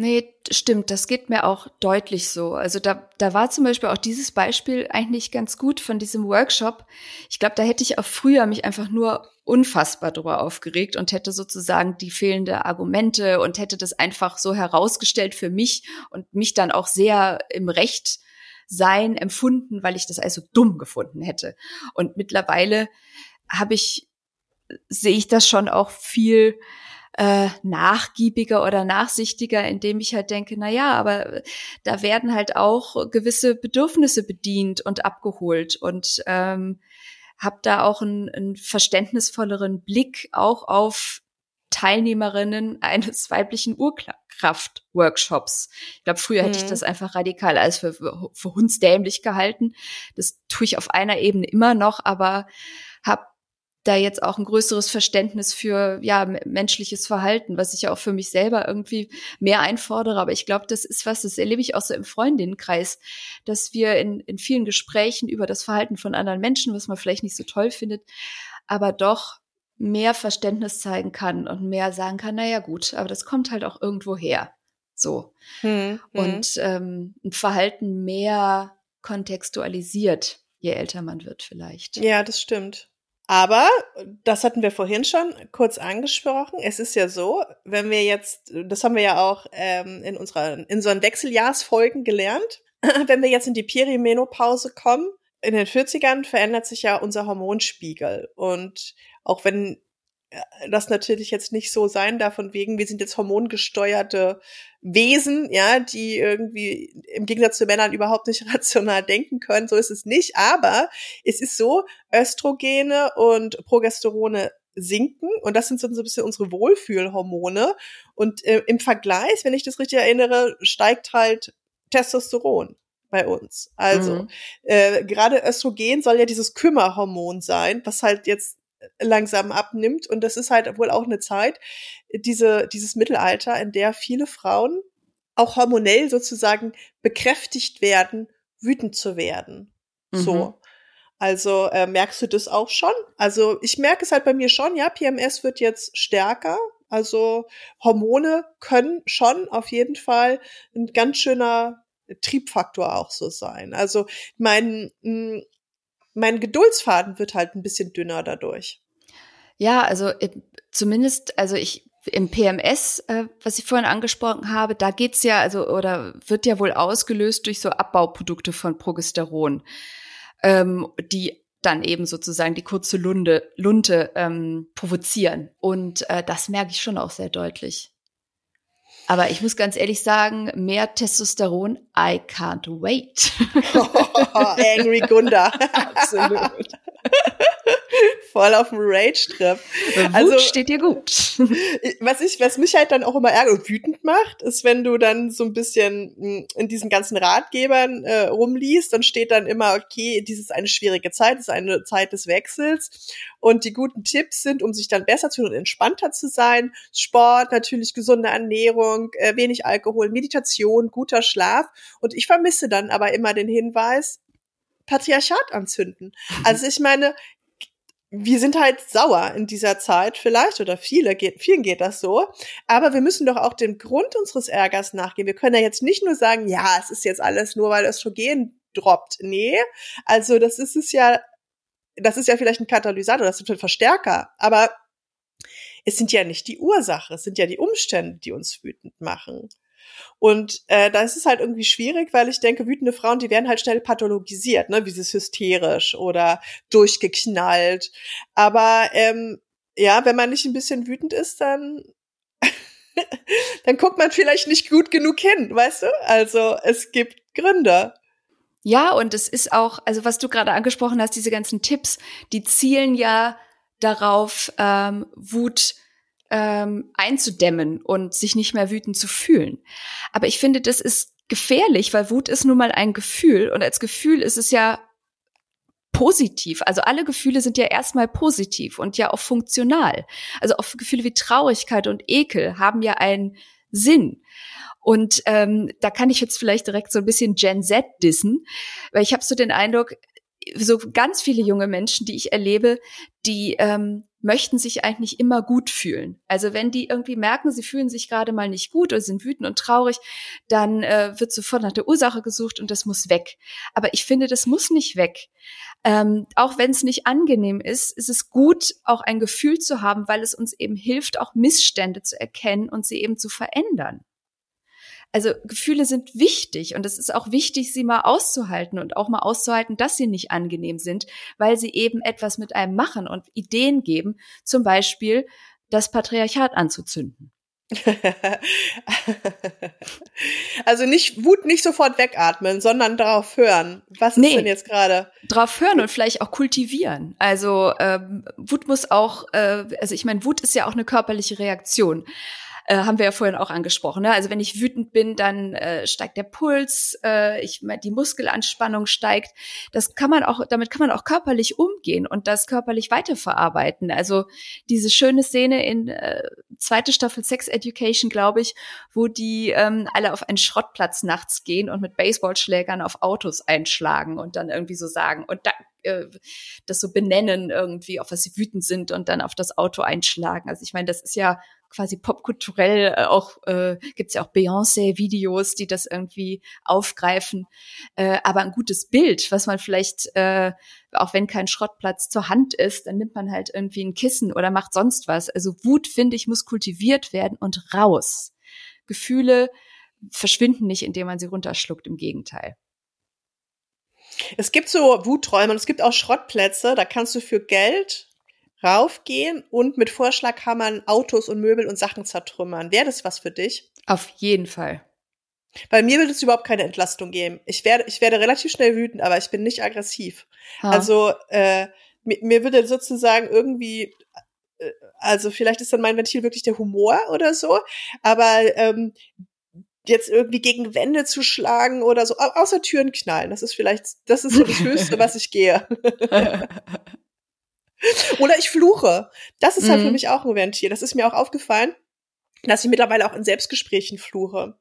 Nee, stimmt, das geht mir auch deutlich so. Also da, da war zum Beispiel auch dieses Beispiel eigentlich ganz gut von diesem Workshop. Ich glaube, da hätte ich auch früher mich einfach nur unfassbar drüber aufgeregt und hätte sozusagen die fehlende Argumente und hätte das einfach so herausgestellt für mich und mich dann auch sehr im Recht sein empfunden, weil ich das also dumm gefunden hätte. Und mittlerweile habe ich, sehe ich das schon auch viel äh, nachgiebiger oder nachsichtiger, indem ich halt denke, na ja, aber da werden halt auch gewisse Bedürfnisse bedient und abgeholt und ähm, habe da auch einen, einen verständnisvolleren Blick auch auf Teilnehmerinnen eines weiblichen Urkraft-Workshops. Ich glaube, früher hätte ich mhm. das einfach radikal als für, für hundsdämlich gehalten. Das tue ich auf einer Ebene immer noch, aber da jetzt auch ein größeres Verständnis für ja menschliches Verhalten, was ich ja auch für mich selber irgendwie mehr einfordere. Aber ich glaube, das ist was, das erlebe ich auch so im Freundinnenkreis, dass wir in, in vielen Gesprächen über das Verhalten von anderen Menschen, was man vielleicht nicht so toll findet, aber doch mehr Verständnis zeigen kann und mehr sagen kann, naja gut, aber das kommt halt auch irgendwo her. So. Hm, hm. Und ähm, ein Verhalten mehr kontextualisiert, je älter man wird vielleicht. Ja, das stimmt. Aber, das hatten wir vorhin schon kurz angesprochen, es ist ja so, wenn wir jetzt, das haben wir ja auch ähm, in unserer, in so Wechseljahrsfolgen gelernt, wenn wir jetzt in die Perimenopause kommen, in den 40ern verändert sich ja unser Hormonspiegel. Und auch wenn das natürlich jetzt nicht so sein darf, von wegen, wir sind jetzt hormongesteuerte Wesen, ja, die irgendwie im Gegensatz zu Männern überhaupt nicht rational denken können. So ist es nicht. Aber es ist so, Östrogene und Progesterone sinken und das sind so ein bisschen unsere Wohlfühlhormone. Und äh, im Vergleich, wenn ich das richtig erinnere, steigt halt Testosteron bei uns. Also mhm. äh, gerade Östrogen soll ja dieses Kümmerhormon sein, was halt jetzt langsam abnimmt. Und das ist halt wohl auch eine Zeit, diese, dieses Mittelalter, in der viele Frauen auch hormonell sozusagen bekräftigt werden, wütend zu werden. Mhm. So. Also äh, merkst du das auch schon? Also ich merke es halt bei mir schon, ja, PMS wird jetzt stärker. Also Hormone können schon auf jeden Fall ein ganz schöner Triebfaktor auch so sein. Also mein, mein Geduldsfaden wird halt ein bisschen dünner dadurch. Ja, also äh, zumindest, also ich im PMS, äh, was ich vorhin angesprochen habe, da geht's ja, also oder wird ja wohl ausgelöst durch so Abbauprodukte von Progesteron, ähm, die dann eben sozusagen die kurze Lunde, Lunte ähm, provozieren. Und äh, das merke ich schon auch sehr deutlich. Aber ich muss ganz ehrlich sagen, mehr Testosteron, I can't wait. Oh, angry Gunda. Absolut. Voll auf dem Rage-Trip. Also steht dir gut. Was ich, was mich halt dann auch immer ärgert und wütend macht, ist, wenn du dann so ein bisschen hm, in diesen ganzen Ratgebern äh, rumliest, dann steht dann immer, okay, dies ist eine schwierige Zeit, es ist eine Zeit des Wechsels. Und die guten Tipps sind, um sich dann besser zu und entspannter zu sein, Sport, natürlich gesunde Ernährung, äh, wenig Alkohol, Meditation, guter Schlaf. Und ich vermisse dann aber immer den Hinweis, Patriarchat anzünden. Also ich meine, wir sind halt sauer in dieser Zeit vielleicht oder viele geht, vielen geht das so. Aber wir müssen doch auch dem Grund unseres Ärgers nachgehen. Wir können ja jetzt nicht nur sagen, ja, es ist jetzt alles nur, weil Östrogen droppt. Nee, also das ist es ja, das ist ja vielleicht ein Katalysator, das ist ein Verstärker. Aber es sind ja nicht die Ursache, es sind ja die Umstände, die uns wütend machen. Und äh, da ist es halt irgendwie schwierig, weil ich denke, wütende Frauen, die werden halt schnell pathologisiert, ne, wie sie hysterisch oder durchgeknallt. Aber ähm, ja, wenn man nicht ein bisschen wütend ist, dann dann guckt man vielleicht nicht gut genug hin, weißt du? Also es gibt Gründe. Ja, und es ist auch, also was du gerade angesprochen hast, diese ganzen Tipps, die zielen ja darauf, ähm, Wut ähm, einzudämmen und sich nicht mehr wütend zu fühlen. Aber ich finde, das ist gefährlich, weil Wut ist nun mal ein Gefühl und als Gefühl ist es ja positiv. Also alle Gefühle sind ja erstmal positiv und ja auch funktional. Also auch Gefühle wie Traurigkeit und Ekel haben ja einen Sinn. Und ähm, da kann ich jetzt vielleicht direkt so ein bisschen Gen Z dissen, weil ich habe so den Eindruck, so ganz viele junge Menschen, die ich erlebe, die ähm, möchten sich eigentlich immer gut fühlen. Also wenn die irgendwie merken, sie fühlen sich gerade mal nicht gut oder sind wütend und traurig, dann äh, wird sofort nach der Ursache gesucht und das muss weg. Aber ich finde, das muss nicht weg. Ähm, auch wenn es nicht angenehm ist, ist es gut, auch ein Gefühl zu haben, weil es uns eben hilft, auch Missstände zu erkennen und sie eben zu verändern. Also Gefühle sind wichtig und es ist auch wichtig, sie mal auszuhalten und auch mal auszuhalten, dass sie nicht angenehm sind, weil sie eben etwas mit einem machen und Ideen geben, zum Beispiel das Patriarchat anzuzünden. also nicht Wut nicht sofort wegatmen, sondern darauf hören. Was nee, ist denn jetzt gerade? Darauf hören und vielleicht auch kultivieren. Also ähm, Wut muss auch, äh, also ich meine, Wut ist ja auch eine körperliche Reaktion äh, haben wir ja vorhin auch angesprochen. Ne? Also wenn ich wütend bin, dann äh, steigt der Puls, äh, ich, die Muskelanspannung steigt. Das kann man auch, damit kann man auch körperlich umgehen und das körperlich weiterverarbeiten. Also diese schöne Szene in äh, zweite Staffel Sex Education, glaube ich, wo die ähm, alle auf einen Schrottplatz nachts gehen und mit Baseballschlägern auf Autos einschlagen und dann irgendwie so sagen und da äh, das so benennen irgendwie, auf was sie wütend sind und dann auf das Auto einschlagen. Also ich meine, das ist ja quasi popkulturell äh, auch äh, gibt ja auch Beyoncé-Videos, die das irgendwie aufgreifen. Äh, aber ein gutes Bild, was man vielleicht, äh, auch wenn kein Schrottplatz zur Hand ist, dann nimmt man halt irgendwie ein Kissen oder macht sonst was. Also Wut, finde ich, muss kultiviert werden und raus. Gefühle verschwinden nicht, indem man sie runterschluckt, im Gegenteil. Es gibt so Wuträume und es gibt auch Schrottplätze, da kannst du für Geld raufgehen und mit Vorschlaghammern Autos und Möbel und Sachen zertrümmern. Wäre das was für dich? Auf jeden Fall. Bei mir wird es überhaupt keine Entlastung geben. Ich werde, ich werde relativ schnell wütend, aber ich bin nicht aggressiv. Ha. Also äh, mir, mir würde sozusagen irgendwie, äh, also vielleicht ist dann mein Ventil wirklich der Humor oder so, aber ähm, jetzt irgendwie gegen Wände zu schlagen oder so, außer Türen knallen. Das ist vielleicht, das ist so das Höchste, was ich gehe. Oder ich fluche. Das ist halt für mhm. mich auch ein Ventil. Das ist mir auch aufgefallen, dass ich mittlerweile auch in Selbstgesprächen fluche.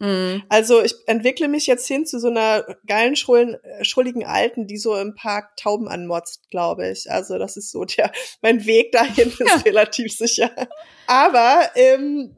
Mhm. Also ich entwickle mich jetzt hin zu so einer geilen, schrullen, schrulligen Alten, die so im Park Tauben anmotzt, glaube ich. Also das ist so der, mein Weg dahin ist ja. relativ sicher. Aber ähm,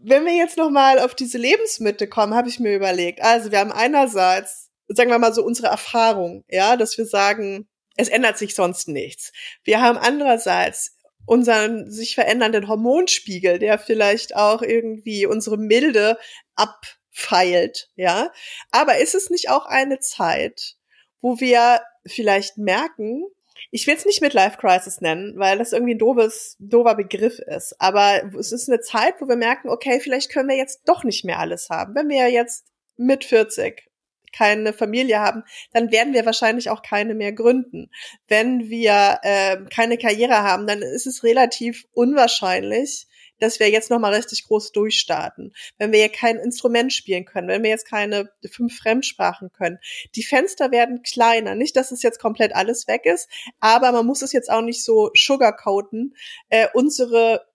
wenn wir jetzt noch mal auf diese Lebensmittel kommen, habe ich mir überlegt. Also wir haben einerseits, sagen wir mal so unsere Erfahrung, ja, dass wir sagen, es ändert sich sonst nichts. Wir haben andererseits unseren sich verändernden Hormonspiegel, der vielleicht auch irgendwie unsere Milde abfeilt, ja. Aber ist es nicht auch eine Zeit, wo wir vielleicht merken, ich will es nicht mit Life Crisis nennen, weil das irgendwie ein doofes, doofer Begriff ist. Aber es ist eine Zeit, wo wir merken, okay, vielleicht können wir jetzt doch nicht mehr alles haben. Wenn wir jetzt mit 40 keine Familie haben, dann werden wir wahrscheinlich auch keine mehr gründen. Wenn wir äh, keine Karriere haben, dann ist es relativ unwahrscheinlich, dass wir jetzt nochmal richtig groß durchstarten. Wenn wir kein Instrument spielen können, wenn wir jetzt keine fünf Fremdsprachen können. Die Fenster werden kleiner. Nicht, dass es jetzt komplett alles weg ist, aber man muss es jetzt auch nicht so sugarcoaten. Äh, unsere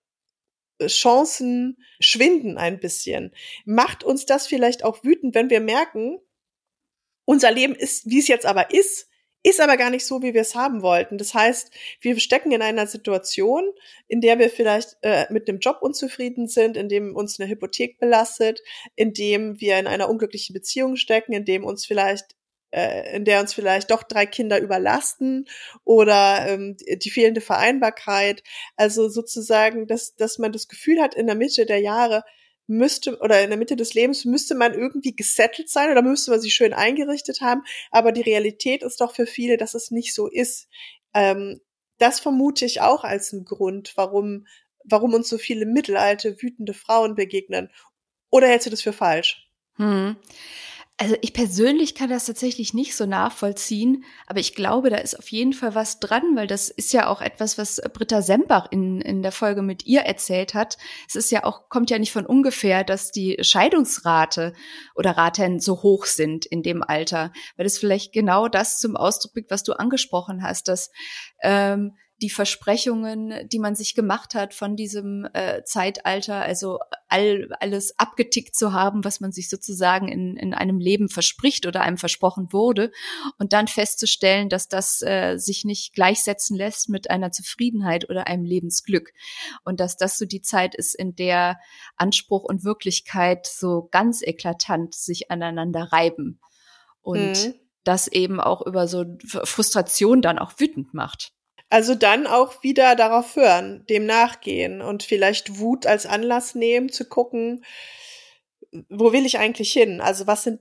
Chancen schwinden ein bisschen. Macht uns das vielleicht auch wütend, wenn wir merken, unser Leben ist, wie es jetzt aber ist, ist aber gar nicht so, wie wir es haben wollten. Das heißt, wir stecken in einer Situation, in der wir vielleicht äh, mit dem Job unzufrieden sind, in dem uns eine Hypothek belastet, in dem wir in einer unglücklichen Beziehung stecken, in dem uns vielleicht äh, in der uns vielleicht doch drei Kinder überlasten oder ähm, die fehlende Vereinbarkeit. Also sozusagen, dass, dass man das Gefühl hat, in der Mitte der Jahre, müsste oder in der Mitte des Lebens müsste man irgendwie gesettelt sein oder müsste man sich schön eingerichtet haben. Aber die Realität ist doch für viele, dass es nicht so ist. Ähm, das vermute ich auch als einen Grund, warum, warum uns so viele mittelalte, wütende Frauen begegnen. Oder hältst du das für falsch? Hm. Also ich persönlich kann das tatsächlich nicht so nachvollziehen, aber ich glaube, da ist auf jeden Fall was dran, weil das ist ja auch etwas, was Britta Sembach in, in der Folge mit ihr erzählt hat. Es ist ja auch, kommt ja nicht von ungefähr, dass die Scheidungsrate oder Raten so hoch sind in dem Alter, weil das vielleicht genau das zum Ausdruck bringt, was du angesprochen hast, dass ähm, die Versprechungen, die man sich gemacht hat von diesem äh, Zeitalter, also all, alles abgetickt zu haben, was man sich sozusagen in, in einem Leben verspricht oder einem versprochen wurde, und dann festzustellen, dass das äh, sich nicht gleichsetzen lässt mit einer Zufriedenheit oder einem Lebensglück. Und dass das so die Zeit ist, in der Anspruch und Wirklichkeit so ganz eklatant sich aneinander reiben. Und mhm. das eben auch über so Frustration dann auch wütend macht. Also dann auch wieder darauf hören, dem nachgehen und vielleicht Wut als Anlass nehmen, zu gucken, wo will ich eigentlich hin? Also was sind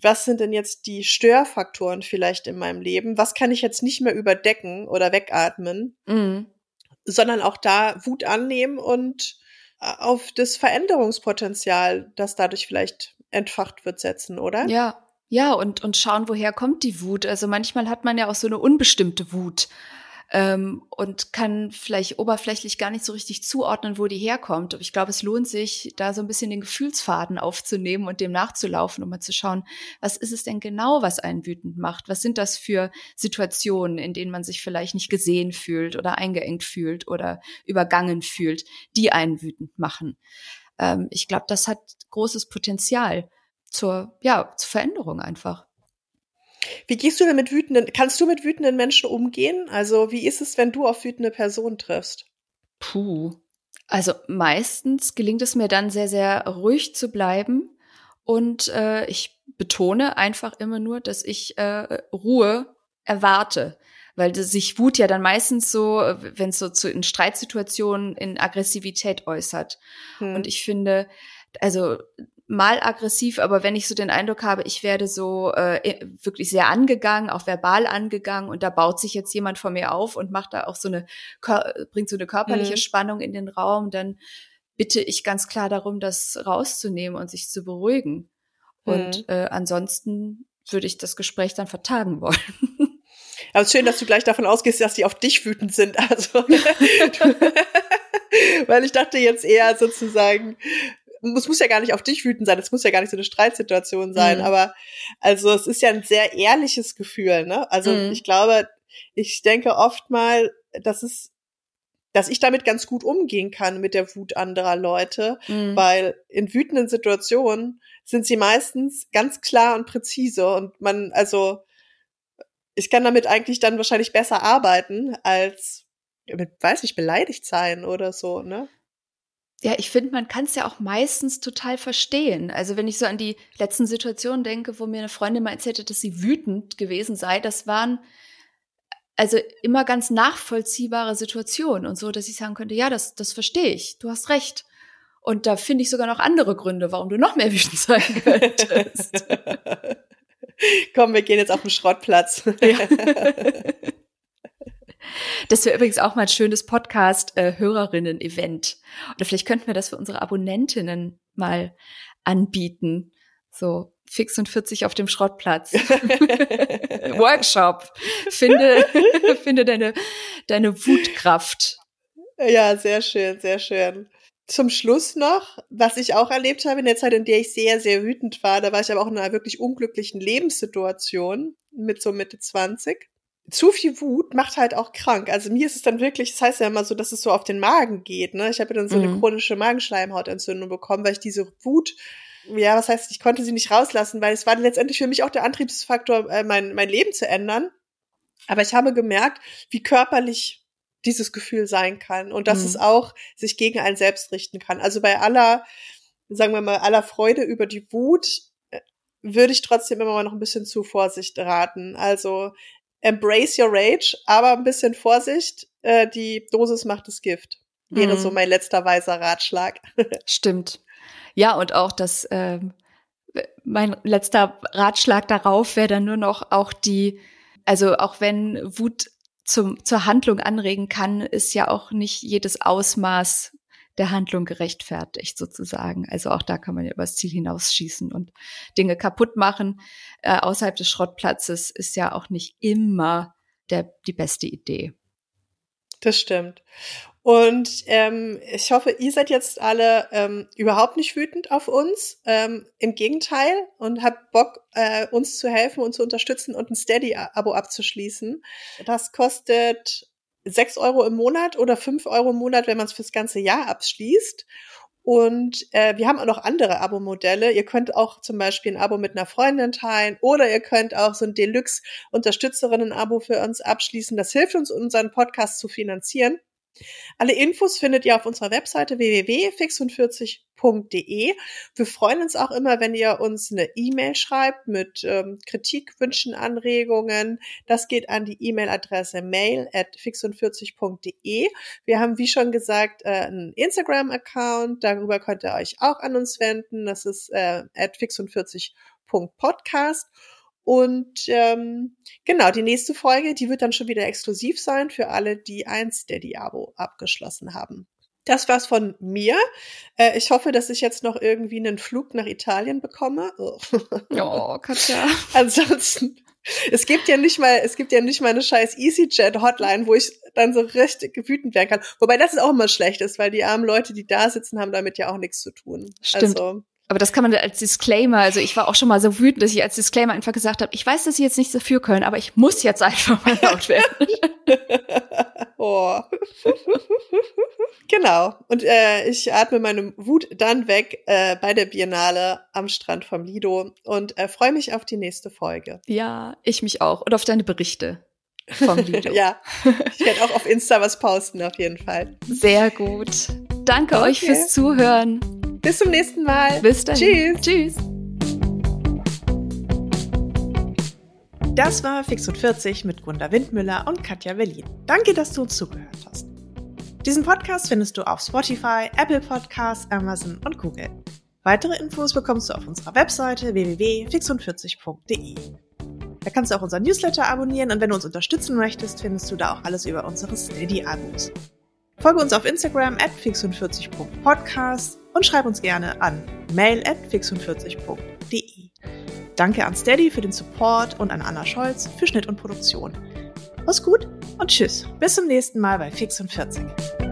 was sind denn jetzt die Störfaktoren vielleicht in meinem Leben? Was kann ich jetzt nicht mehr überdecken oder wegatmen? Mhm. Sondern auch da Wut annehmen und äh, auf das Veränderungspotenzial, das dadurch vielleicht entfacht wird, setzen, oder? Ja, ja, und, und schauen, woher kommt die Wut. Also manchmal hat man ja auch so eine unbestimmte Wut ähm, und kann vielleicht oberflächlich gar nicht so richtig zuordnen, wo die herkommt. Aber ich glaube, es lohnt sich, da so ein bisschen den Gefühlsfaden aufzunehmen und dem nachzulaufen, um mal zu schauen, was ist es denn genau, was einen wütend macht? Was sind das für Situationen, in denen man sich vielleicht nicht gesehen fühlt oder eingeengt fühlt oder übergangen fühlt, die einen wütend machen? Ähm, ich glaube, das hat großes Potenzial zur, ja, zur Veränderung einfach. Wie gehst du denn mit wütenden, kannst du mit wütenden Menschen umgehen? Also wie ist es, wenn du auf wütende Personen triffst? Puh. Also meistens gelingt es mir dann sehr, sehr ruhig zu bleiben und äh, ich betone einfach immer nur, dass ich äh, Ruhe erwarte. Weil sich Wut ja dann meistens so, wenn es so zu, in Streitsituationen in Aggressivität äußert. Hm. Und ich finde, also mal aggressiv, aber wenn ich so den Eindruck habe, ich werde so äh, wirklich sehr angegangen, auch verbal angegangen und da baut sich jetzt jemand vor mir auf und macht da auch so eine, bringt so eine körperliche mhm. Spannung in den Raum, dann bitte ich ganz klar darum, das rauszunehmen und sich zu beruhigen. Mhm. Und äh, ansonsten würde ich das Gespräch dann vertagen wollen. Aber schön, dass du gleich davon ausgehst, dass die auf dich wütend sind. Also, weil ich dachte jetzt eher sozusagen, es muss ja gar nicht auf dich wütend sein, es muss ja gar nicht so eine Streitsituation sein, mhm. aber also es ist ja ein sehr ehrliches Gefühl, ne? Also mhm. ich glaube, ich denke oft mal, dass es dass ich damit ganz gut umgehen kann mit der Wut anderer Leute, mhm. weil in wütenden Situationen sind sie meistens ganz klar und präzise und man, also ich kann damit eigentlich dann wahrscheinlich besser arbeiten als mit, weiß ich, beleidigt sein oder so, ne? Ja, ich finde, man kann es ja auch meistens total verstehen. Also wenn ich so an die letzten Situationen denke, wo mir eine Freundin mal erzählt hat, dass sie wütend gewesen sei, das waren also immer ganz nachvollziehbare Situation und so, dass ich sagen könnte, ja, das, das verstehe ich, du hast recht. Und da finde ich sogar noch andere Gründe, warum du noch mehr wütend sein könntest. Komm, wir gehen jetzt auf den Schrottplatz. Ja. Das wäre übrigens auch mal ein schönes Podcast-Hörerinnen-Event. Oder vielleicht könnten wir das für unsere Abonnentinnen mal anbieten. So fix und 40 auf dem Schrottplatz. Workshop. Finde, finde deine, deine Wutkraft. Ja, sehr schön, sehr schön. Zum Schluss noch, was ich auch erlebt habe in der Zeit, in der ich sehr, sehr wütend war, da war ich aber auch in einer wirklich unglücklichen Lebenssituation mit so Mitte 20. Zu viel Wut macht halt auch krank. Also mir ist es dann wirklich, das heißt ja immer so, dass es so auf den Magen geht. Ne? Ich habe dann so eine mhm. chronische Magenschleimhautentzündung bekommen, weil ich diese Wut, ja, was heißt, ich konnte sie nicht rauslassen, weil es war letztendlich für mich auch der Antriebsfaktor, äh, mein, mein Leben zu ändern. Aber ich habe gemerkt, wie körperlich dieses Gefühl sein kann und dass mhm. es auch sich gegen einen selbst richten kann. Also bei aller, sagen wir mal, aller Freude über die Wut äh, würde ich trotzdem immer mal noch ein bisschen zu Vorsicht raten. Also embrace your rage, aber ein bisschen Vorsicht, äh, die Dosis macht das Gift. Wäre mhm. so mein letzter weiser Ratschlag. Stimmt. Ja, und auch das, ähm, mein letzter Ratschlag darauf wäre dann nur noch auch die, also auch wenn Wut zum, zur Handlung anregen kann, ist ja auch nicht jedes Ausmaß der Handlung gerechtfertigt sozusagen. Also auch da kann man ja übers Ziel hinausschießen und Dinge kaputt machen. Äh, außerhalb des Schrottplatzes ist ja auch nicht immer der, die beste Idee. Das stimmt. Und ähm, ich hoffe, ihr seid jetzt alle ähm, überhaupt nicht wütend auf uns. Ähm, Im Gegenteil und habt Bock, äh, uns zu helfen und zu unterstützen und ein Steady-Abo abzuschließen. Das kostet sechs Euro im Monat oder fünf Euro im Monat, wenn man es fürs ganze Jahr abschließt. Und äh, wir haben auch noch andere Abo-Modelle. Ihr könnt auch zum Beispiel ein Abo mit einer Freundin teilen oder ihr könnt auch so ein Deluxe-Unterstützerinnen-Abo für uns abschließen. Das hilft uns, unseren Podcast zu finanzieren. Alle Infos findet ihr auf unserer Webseite www.fix45.de. Wir freuen uns auch immer, wenn ihr uns eine E-Mail schreibt mit ähm, Kritik, Wünschen, Anregungen. Das geht an die E-Mail-Adresse mail at fix45.de. Wir haben, wie schon gesagt, äh, einen Instagram-Account. Darüber könnt ihr euch auch an uns wenden. Das ist äh, at fix45.podcast. Und ähm, genau, die nächste Folge, die wird dann schon wieder exklusiv sein für alle, die ein Steady-Abo abgeschlossen haben. Das war's von mir. Äh, ich hoffe, dass ich jetzt noch irgendwie einen Flug nach Italien bekomme. Oh, oh Katja. Ansonsten, es gibt ja nicht mal, es gibt ja nicht mal eine scheiß EasyJet-Hotline, wo ich dann so richtig wütend werden kann. Wobei das ist auch immer schlecht ist, weil die armen Leute, die da sitzen, haben damit ja auch nichts zu tun. Stimmt. Also, aber das kann man als Disclaimer, also ich war auch schon mal so wütend, dass ich als Disclaimer einfach gesagt habe, ich weiß, dass Sie jetzt nichts dafür können, aber ich muss jetzt einfach mal laut werden. oh. genau. Und äh, ich atme meine Wut dann weg äh, bei der Biennale am Strand vom Lido und äh, freue mich auf die nächste Folge. Ja, ich mich auch. Und auf deine Berichte vom Lido. ja, ich werde auch auf Insta was posten, auf jeden Fall. Sehr gut. Danke okay. euch fürs Zuhören. Bis zum nächsten Mal. Bis dann. Tschüss. Tschüss. Das war Fix und 40 mit Gunda Windmüller und Katja Berlin. Danke, dass du uns zugehört hast. Diesen Podcast findest du auf Spotify, Apple Podcasts, Amazon und Google. Weitere Infos bekommst du auf unserer Webseite www.fixund40.de. Da kannst du auch unseren Newsletter abonnieren und wenn du uns unterstützen möchtest, findest du da auch alles über unsere Steady-Abos. Folge uns auf Instagram at fix40.podcast und schreib uns gerne an mail at fix40.de. Danke an Steady für den Support und an Anna Scholz für Schnitt und Produktion. Mach's gut und tschüss. Bis zum nächsten Mal bei Fix und 40.